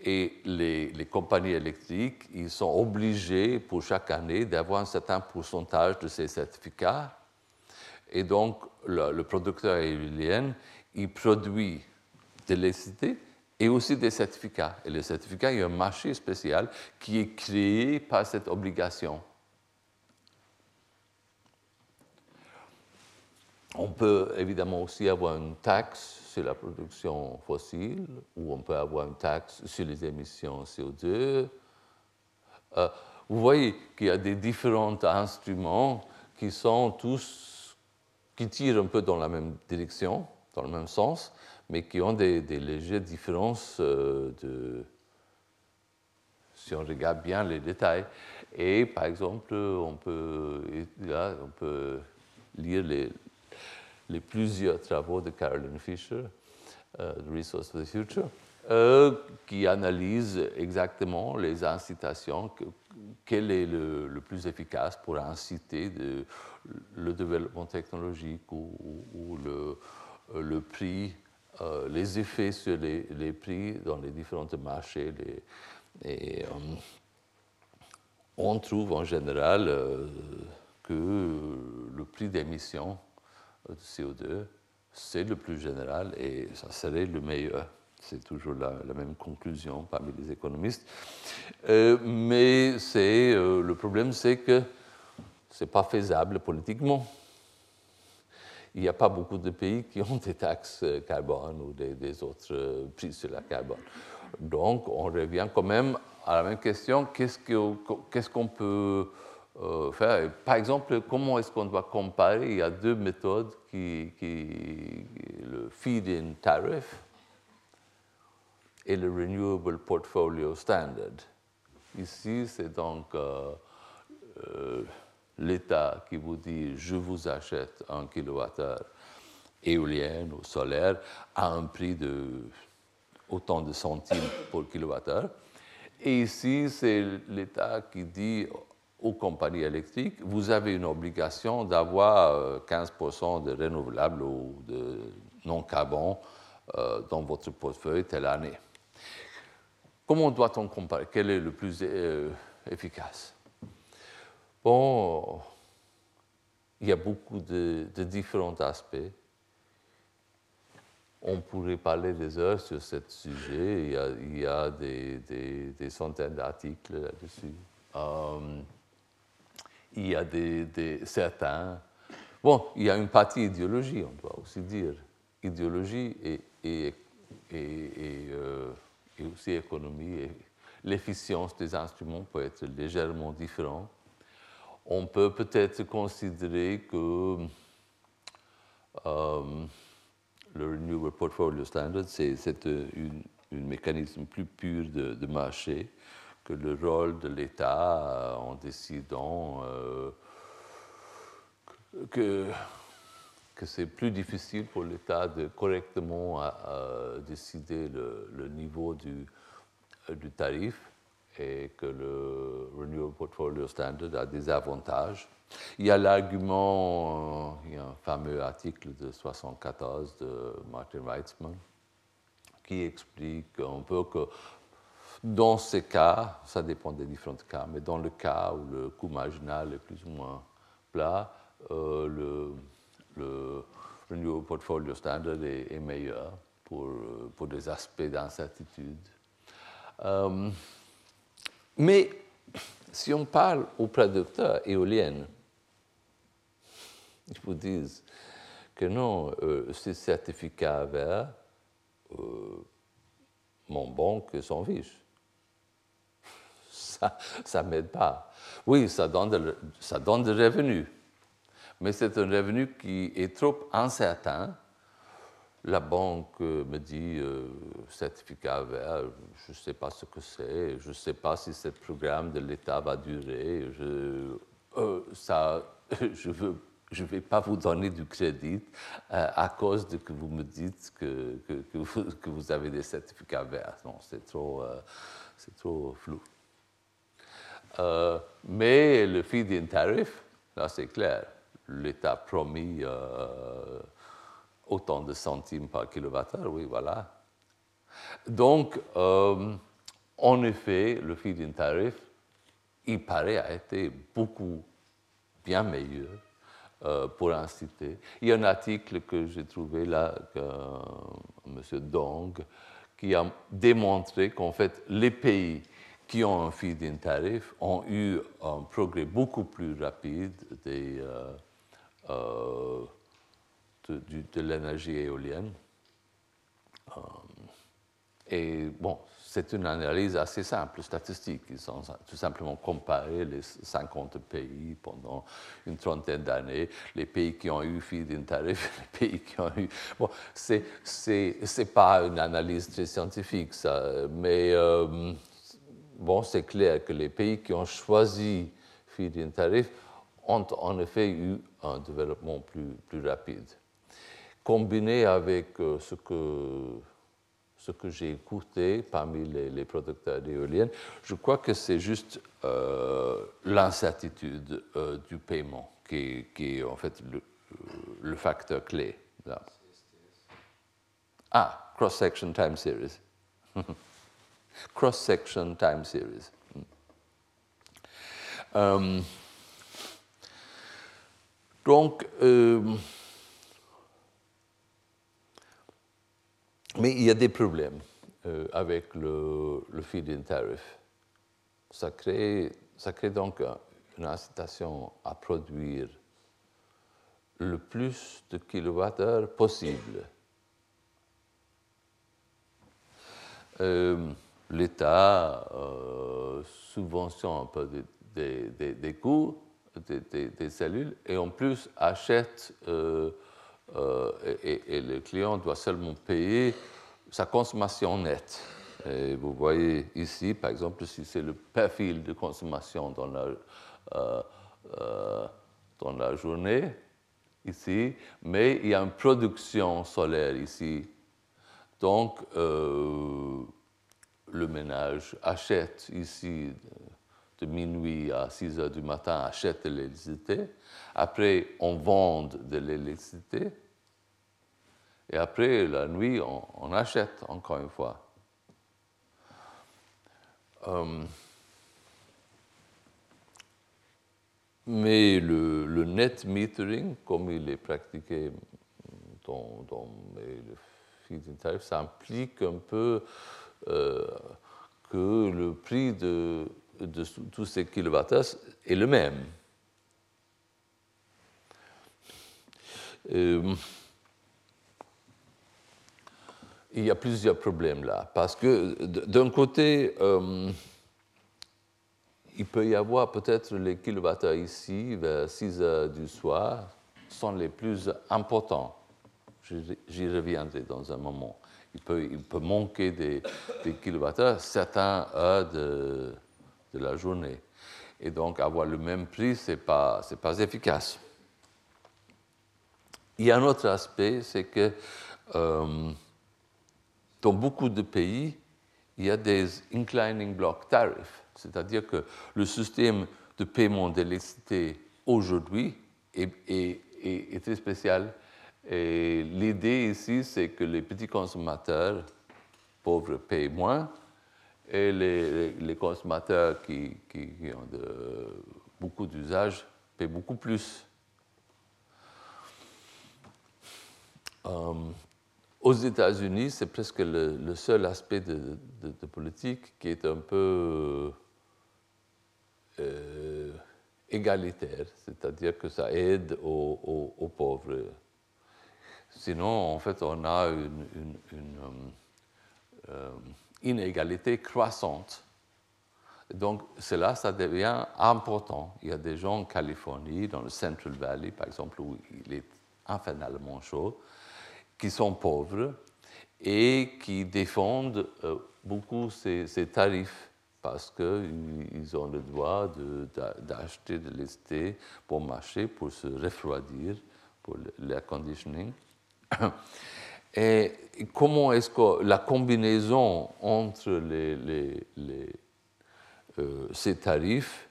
Et les, compagnies électriques, ils sont obligés pour chaque année d'avoir un certain pourcentage de ces certificats. Et donc, le, le producteur éolien, il produit de l'électricité et aussi des certificats. Et les certificats, il y a un marché spécial qui est créé par cette obligation. On peut évidemment aussi avoir une taxe sur la production fossile, ou on peut avoir une taxe sur les émissions CO2. Euh, vous voyez qu'il y a des différents instruments qui sont tous, qui tirent un peu dans la même direction, dans le même sens, mais qui ont des, légères différences euh, si on regarde bien les détails. Et par exemple, on peut, là, on peut lire les, plusieurs travaux de Carolyn Fisher, euh, Resource for the Future, euh, qui analysent exactement les incitations, quel est le, plus efficace pour inciter le développement technologique ou, le, prix, euh, les effets sur les, les, prix dans les différents marchés. et on trouve en général que le prix d'émission de CO2, c'est le plus général et ça serait le meilleur. C'est toujours la, même conclusion parmi les économistes. Euh, mais euh, le problème, c'est que ce n'est pas faisable politiquement. Il n'y a pas beaucoup de pays qui ont des taxes carbone ou des, autres prix sur la carbone. Donc, on revient quand même à la même question qu'est-ce qu'on peut euh, faire? Par exemple, comment est-ce qu'on doit comparer? Il y a deux méthodes le feed-in tariff et le Renewable Portfolio Standard. Ici, c'est donc euh, euh, l'État qui vous dit je vous achète un kilowattheure éolien ou solaire à un prix de autant de centimes pour kilowattheure. Et ici, c'est l'État qui dit aux compagnies électriques, vous avez une obligation d'avoir 15% euh, de renouvelables ou de non-carbone euh, dans votre portefeuille telle année. Comment doit-on comparer? Quel est le plus euh, efficace? Bon, il y a beaucoup de, différents aspects. On pourrait parler des heures sur ce sujet. Il y a, des, centaines d'articles là-dessus il y a des, certains. Bon, il y a une partie idéologie, on doit aussi dire. Idéologie et, et, euh, et, aussi économie. Et l'efficience des instruments peut être légèrement différente. On peut peut-être considérer que euh, le Renewable Portfolio Standard, c'est un mécanisme plus pur de marché que le rôle de l'État euh, en décidant euh, que, c'est plus difficile pour l'État de correctement décider le, niveau du, tarif et que le Renewable Portfolio Standard a des avantages. Il y a l'argument, il y a un fameux article de 1974 de Martin Weitzman qui explique un peu que dans ces cas, ça dépend des différents cas, mais dans le cas où le coût marginal est plus ou moins plat, euh, le, le Portfolio Standard est, meilleur pour, euh, pour, des aspects d'incertitude. Euh, mais si on parle aux producteurs éoliennes, ils vous disent que non, ces certificats verts, mon banque s'en fiche ça ne m'aide pas. Oui, ça donne, de, ça donne des revenus, mais c'est un revenu qui est trop incertain. La banque me dit euh, certificat vert, je ne sais pas ce que c'est, je ne sais pas si ce programme de l'État va durer. Je, euh, je ne vais pas vous donner du crédit euh, à cause de que vous me dites que, vous, avez des certificats verts. Non, c'est trop, trop flou. Euh, mais le feed-in tariff, là c'est clair, l'État promis euh, autant de centimes par kilowattheure, oui, voilà. Donc, euh, en effet, le feed-in tariff, il paraît, a été beaucoup bien meilleur pour inciter. Il y a un article que j'ai trouvé là, que, M. Dong, qui a démontré qu'en fait, les pays qui ont un feed-in tarif ont eu un progrès beaucoup plus rapide des, euh, de, l'énergie éolienne. Euh, et bon, c'est une analyse assez simple, statistique. Ils ont tout simplement comparé les 50 pays pendant une trentaine d'années, les pays qui ont eu feed-in tarif, les pays qui ont eu. Bon, c'est n'est pas une analyse très scientifique, ça, mais euh, bon, c'est clair que les pays qui ont choisi feed-in tarif ont en effet eu un développement plus, plus rapide. Combiné avec euh, ce que ce que j'ai écouté parmi les, producteurs d'éoliennes, je crois que c'est juste euh, l'incertitude euh, du paiement qui, est en fait le, facteur clé. Ah, cross-section time series. cross-section time series. Euh, donc, Mais il y a des problèmes euh, avec le, feed-in tariff. Ça crée, donc une incitation à produire le plus de kilowattheures possible. Euh, L'État euh, subventionne un peu des, coûts des, cellules et en plus achète et, le client doit seulement payer sa consommation nette. Et vous voyez ici, par exemple, si c'est le profil de consommation dans la, euh, euh, dans la journée, ici, mais il y a une production solaire ici. Donc, le ménage achète ici de minuit à 6 heures du matin, achète de l'électricité. Après, on vend de l'électricité. Et après, la nuit, on, achète encore une fois. Euh, mais le, net metering, comme il est pratiqué dans, dans le feed-in ça implique un peu euh, que le prix de de tous ces kilowattheures est le même. Euh, il y a plusieurs problèmes là, parce que d'un côté, euh, il peut y avoir peut-être les kilowattheures ici, vers 6 heures du soir, sont les plus importants. J'y reviendrai dans un moment. Il peut, il peut manquer des, des kilowattheures certains heures de, de la journée. Et donc, avoir le même prix, ce n'est pas, pas efficace. Il y a un autre aspect, c'est que euh, dans beaucoup de pays, il y a des inclining block tariffs, c'est-à-dire que le système de paiement d'électricité aujourd'hui est, est, est, très spécial. Et l'idée ici, c'est que les petits consommateurs pauvres payent moins et les, consommateurs qui, ont de, beaucoup d'usages paient beaucoup plus. Euh, aux États-Unis, c'est presque le, seul aspect de, politique qui est un peu euh, égalitaire, c'est-à-dire que ça aide aux, pauvres. Sinon, en fait, on a une, euh, inégalité croissante. Donc, cela, ça devient important. Il y a des gens en Californie, dans le Central Valley, par exemple, où il est infernellement chaud, qui sont pauvres et qui défendent euh, beaucoup ces, tarifs parce qu'ils ont le droit d'acheter de, l'électricité pour marcher, pour se refroidir, pour l'air conditioning. Et comment est-ce que la combinaison entre euh, ces tarifs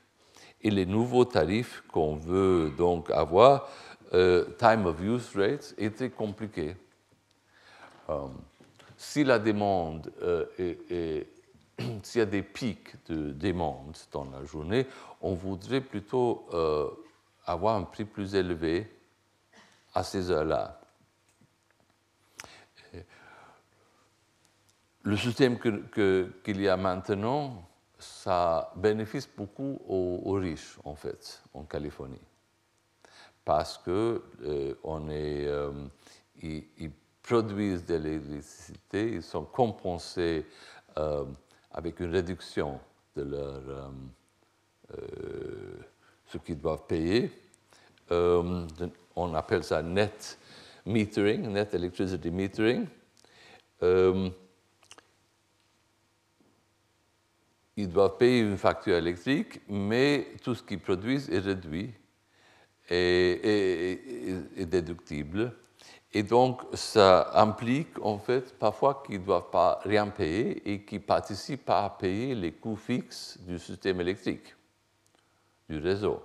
et les nouveaux tarifs qu'on veut donc avoir, euh, time of use rates, très compliquée. Euh, si la demande est, s'il y a des pics de demande dans la journée, on voudrait plutôt avoir un prix plus élevé à ces heures-là. Le système qu'il y a maintenant, ça bénéficie beaucoup aux, riches, en fait, en Californie. Parce que euh, euh, ils, produisent de l'électricité, ils sont compensés avec une réduction de ce qu'ils doivent payer. on appelle ça net metering, net electricity metering. Euh, ils doivent payer une facture électrique, mais tout ce qu'ils produisent est réduit et, déductible. Et donc, ça implique en fait parfois qu'ils ne doivent pas rien payer et qu'ils participent à payer les coûts fixes du système électrique, du réseau.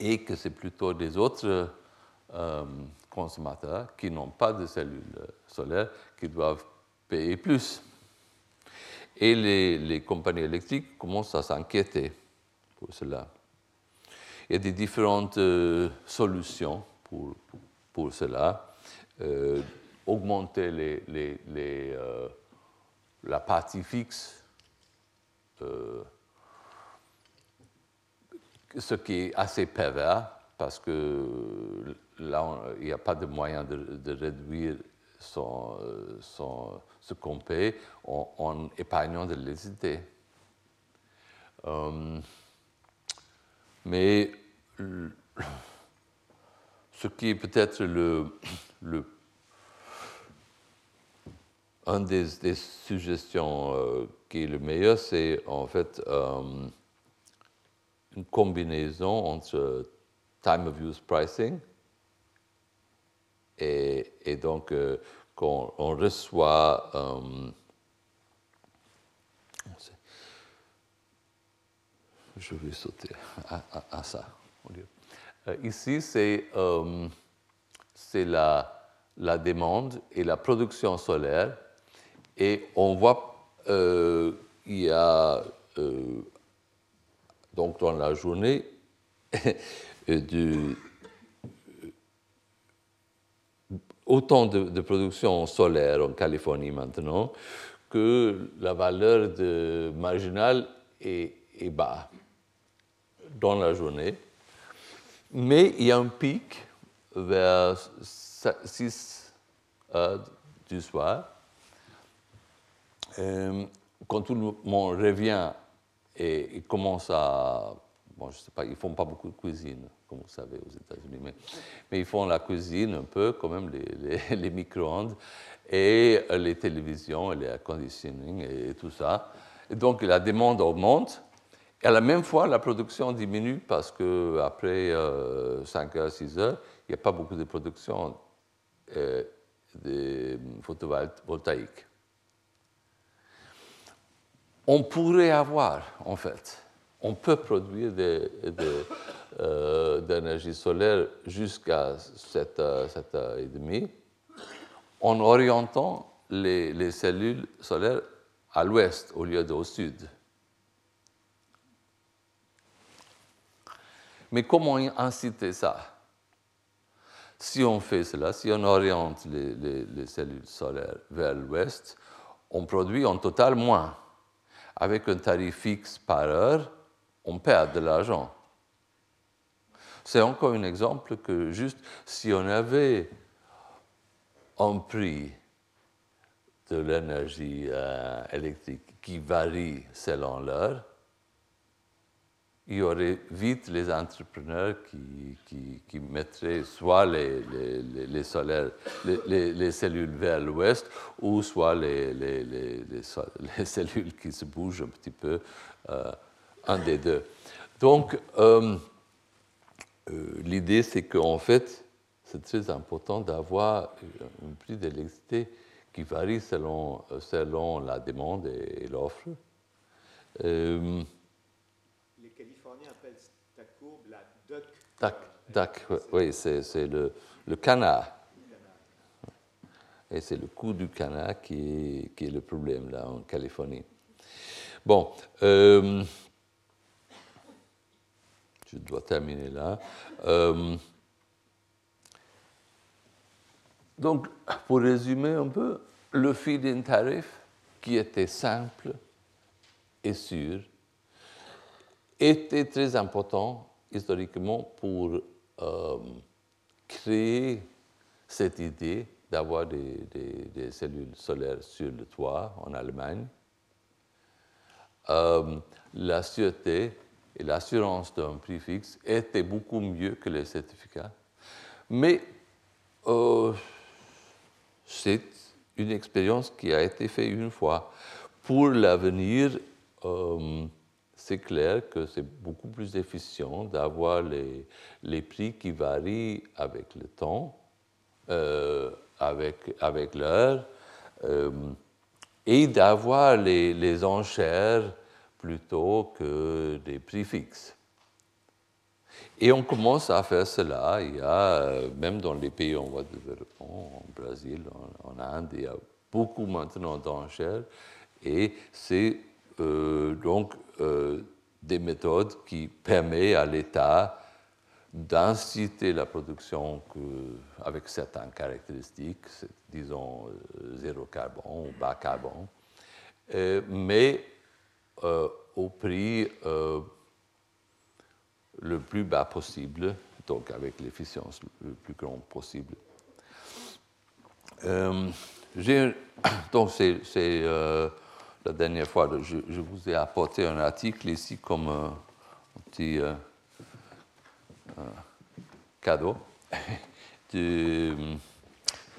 et que c'est plutôt des autres euh, consommateurs qui n'ont pas de cellules solaires qui doivent payer plus. Et les, compagnies électriques commencent à s'inquiéter pour cela. Il y a des différentes euh, solutions pour, pour, cela. Euh, augmenter les, la partie fixe ce qui est assez pervers, parce que là, il n'y a pas de moyen de, réduire son, son, ce qu'on paie en, épargnant de l'électricité. Euh, mais ce qui est peut-être le, le, un des, suggestions euh, qui est le meilleur, c'est en fait euh, une combinaison entre time of use pricing et, et donc euh, quand on reçoit euh, je vais sauter à, ça. Euh, ici, c'est c'est la, la, demande et la production solaire. Et on voit il y a donc dans la journée, du, autant de, production solaire en Californie maintenant que la valeur de marginale est, bas dans la journée. Mais il y a un pic vers 6 heures du soir. Euh, quand tout le monde revient et ils commencent à. Bon, je sais pas, ils font pas beaucoup de cuisine, vous savez, aux États-Unis, mais, ils font la cuisine un peu, quand même, les, micro-ondes, et les télévisions, et les air conditioning, et, tout ça. Donc, la demande augmente. Et à la même fois, la production diminue parce qu'après 5 euh, heures, 6 heures, il n'y a pas beaucoup de production euh, de photovoltaïque on pourrait avoir, en fait, on peut produire de, euh, d'énergie solaire jusqu'à 7, heures et demie en orientant les, cellules solaires à l'ouest au lieu d'au sud. Mais comment inciter ça? Si on fait cela, si on oriente les cellules solaires vers l'ouest, on produit en total moins avec un tarif fixe par heure, on perd de l'argent. C'est encore un exemple que juste si on avait un prix de l'énergie euh, électrique qui varie selon l'heure, il y aurait vite les entrepreneurs qui, qui, mettraient soit les, solaires, les, cellules vers l'ouest, ou soit les, cellules qui se bougent un petit peu, euh, un des deux. Donc, euh, euh, l'idée, c'est qu'en fait, c'est très important d'avoir un prix d'électricité qui varie selon, selon la demande et, l'offre. Tac, oui, c'est le, le, canard. Et c'est le coût du canard qui est, qui est, le problème là en Californie. Bon, euh, je dois terminer là. Euh, donc, pour résumer un peu, le feed-in tarif, qui était simple et sûr, était très important historiquement pour euh, créé cette idée d'avoir des, cellules solaires sur le toit en Allemagne. Euh, la sûreté et l'assurance d'un prix fixe étaient beaucoup mieux que les certificats. Mais euh, c'est une expérience qui a été faite une fois. Pour l'avenir, euh, c'est clair que c'est beaucoup plus efficient d'avoir les, les, prix qui varient avec le temps, euh, avec, avec l'heure, et d'avoir les, les, enchères plutôt que des prix fixes. Et on commence à faire cela. Il y a, euh, même dans les pays en voie de développement, en Brésil, en, Inde, il y a beaucoup maintenant d'enchères. Et c'est euh, donc euh, des méthodes qui permettent à l'État d'inciter la production avec certaines caractéristiques, disons zéro carbone ou bas carbone, mais au prix le plus bas possible, donc avec l'efficience le plus grande possible. Euh, donc c'est euh, la dernière fois, je, je, vous ai apporté un article ici comme euh, un petit cadeau de,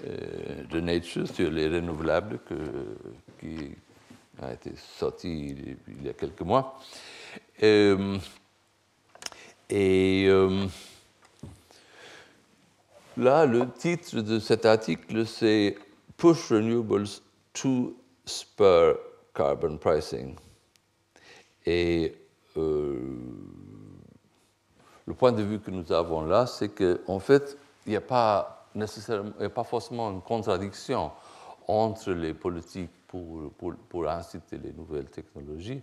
de, Nature sur les renouvelables qui a été sorti il, y a quelques mois. Et euh, là, le titre de cet article, c'est Push Renewables to Spur Carbon Pricing. Et euh, le point de vue que nous avons là, c'est qu'en en fait, il n'y a a pas forcément une contradiction entre les politiques pour, inciter les nouvelles technologies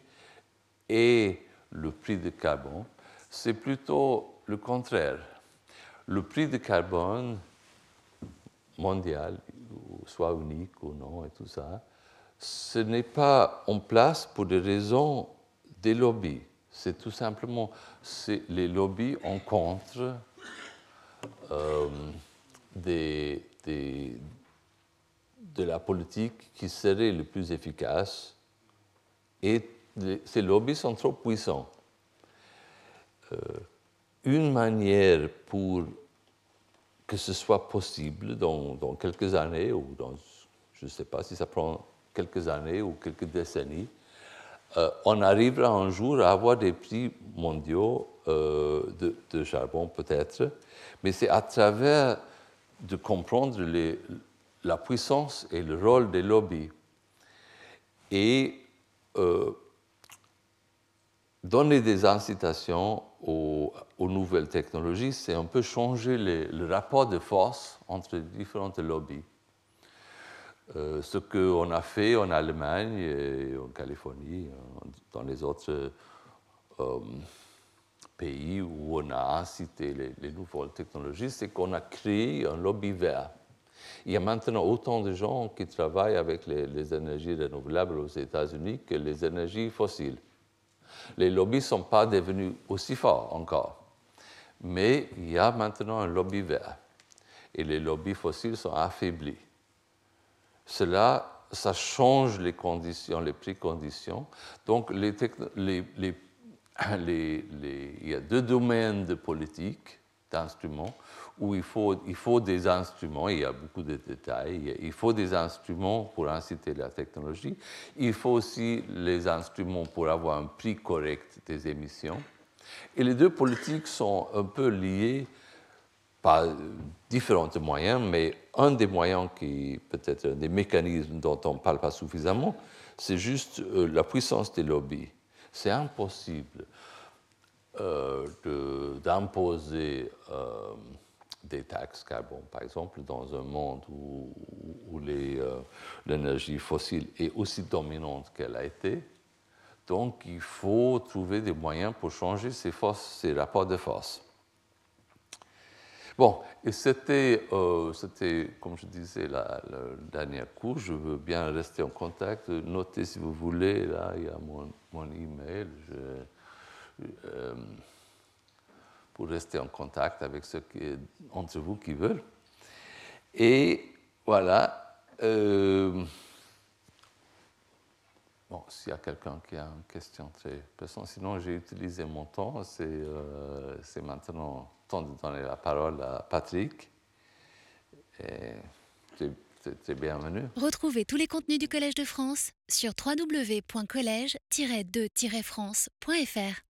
et le prix de carbone c'est plutôt le contraire. Le prix de carbone mondial, soit unique ou non, et tout ça, ce n'est pas en place pour des raisons des lobbies. C'est tout simplement les lobbies en contre euh, des, de la politique qui serait le plus efficace et ces lobbies sont trop puissants. Euh, une manière pour que ce soit possible dans, quelques années, ou dans, je ne sais pas si ça prend quelques années ou quelques décennies, euh, on arrivera un jour à avoir des prix mondiaux euh, de, charbon peut-être, mais c'est à travers de comprendre les, la puissance et le rôle des lobbies. Et donner des incitations aux, nouvelles technologies, c'est un peu changer le rapport de force entre différentes lobbies. Euh, ce qu'on a fait en Allemagne et en Californie, dans les autres euh, pays où on a incité les, nouvelles technologies, c'est qu'on a créé un lobby vert. Il y a maintenant autant de gens qui travaillent avec les énergies renouvelables aux États-Unis que les énergies fossiles les lobbies ne sont pas devenus aussi forts encore. Mais il y a maintenant un lobby vert et les lobbies fossiles sont affaiblis. Cela, ça change les conditions, les préconditions. Donc, il y a deux domaines de politique, d'instruments, où il faut, il faut des instruments, il y a beaucoup de détails, il faut des instruments pour inciter la technologie, il faut aussi les instruments pour avoir un prix correct des émissions. Et les deux politiques sont un peu liées par différents moyens, mais un des moyens qui peut-être des mécanismes dont on ne parle pas suffisamment, c'est juste euh, la puissance des lobbies. C'est impossible euh, d'imposer euh, des taxes carbone, par exemple, dans un monde où, euh, l'énergie fossile est aussi dominante qu'elle a été. Donc, il faut trouver des moyens pour changer ces, forces, ces rapports de force. Bon, et c'était, euh, comme je disais, la, dernière cours. Je veux bien rester en contact. Notez si vous voulez, là, il y a mon, mon email. Euh, pour rester en contact avec ceux qui, entre vous qui veulent. Et voilà. Euh, bon, s'il y a quelqu'un qui a une question très personnelle, sinon j'ai utilisé mon temps. C'est euh, maintenant temps de donner la parole à Patrick. Et c'est bienvenu. Retrouvez tous les contenus du Collège de France sur www.colège-2-france.fr.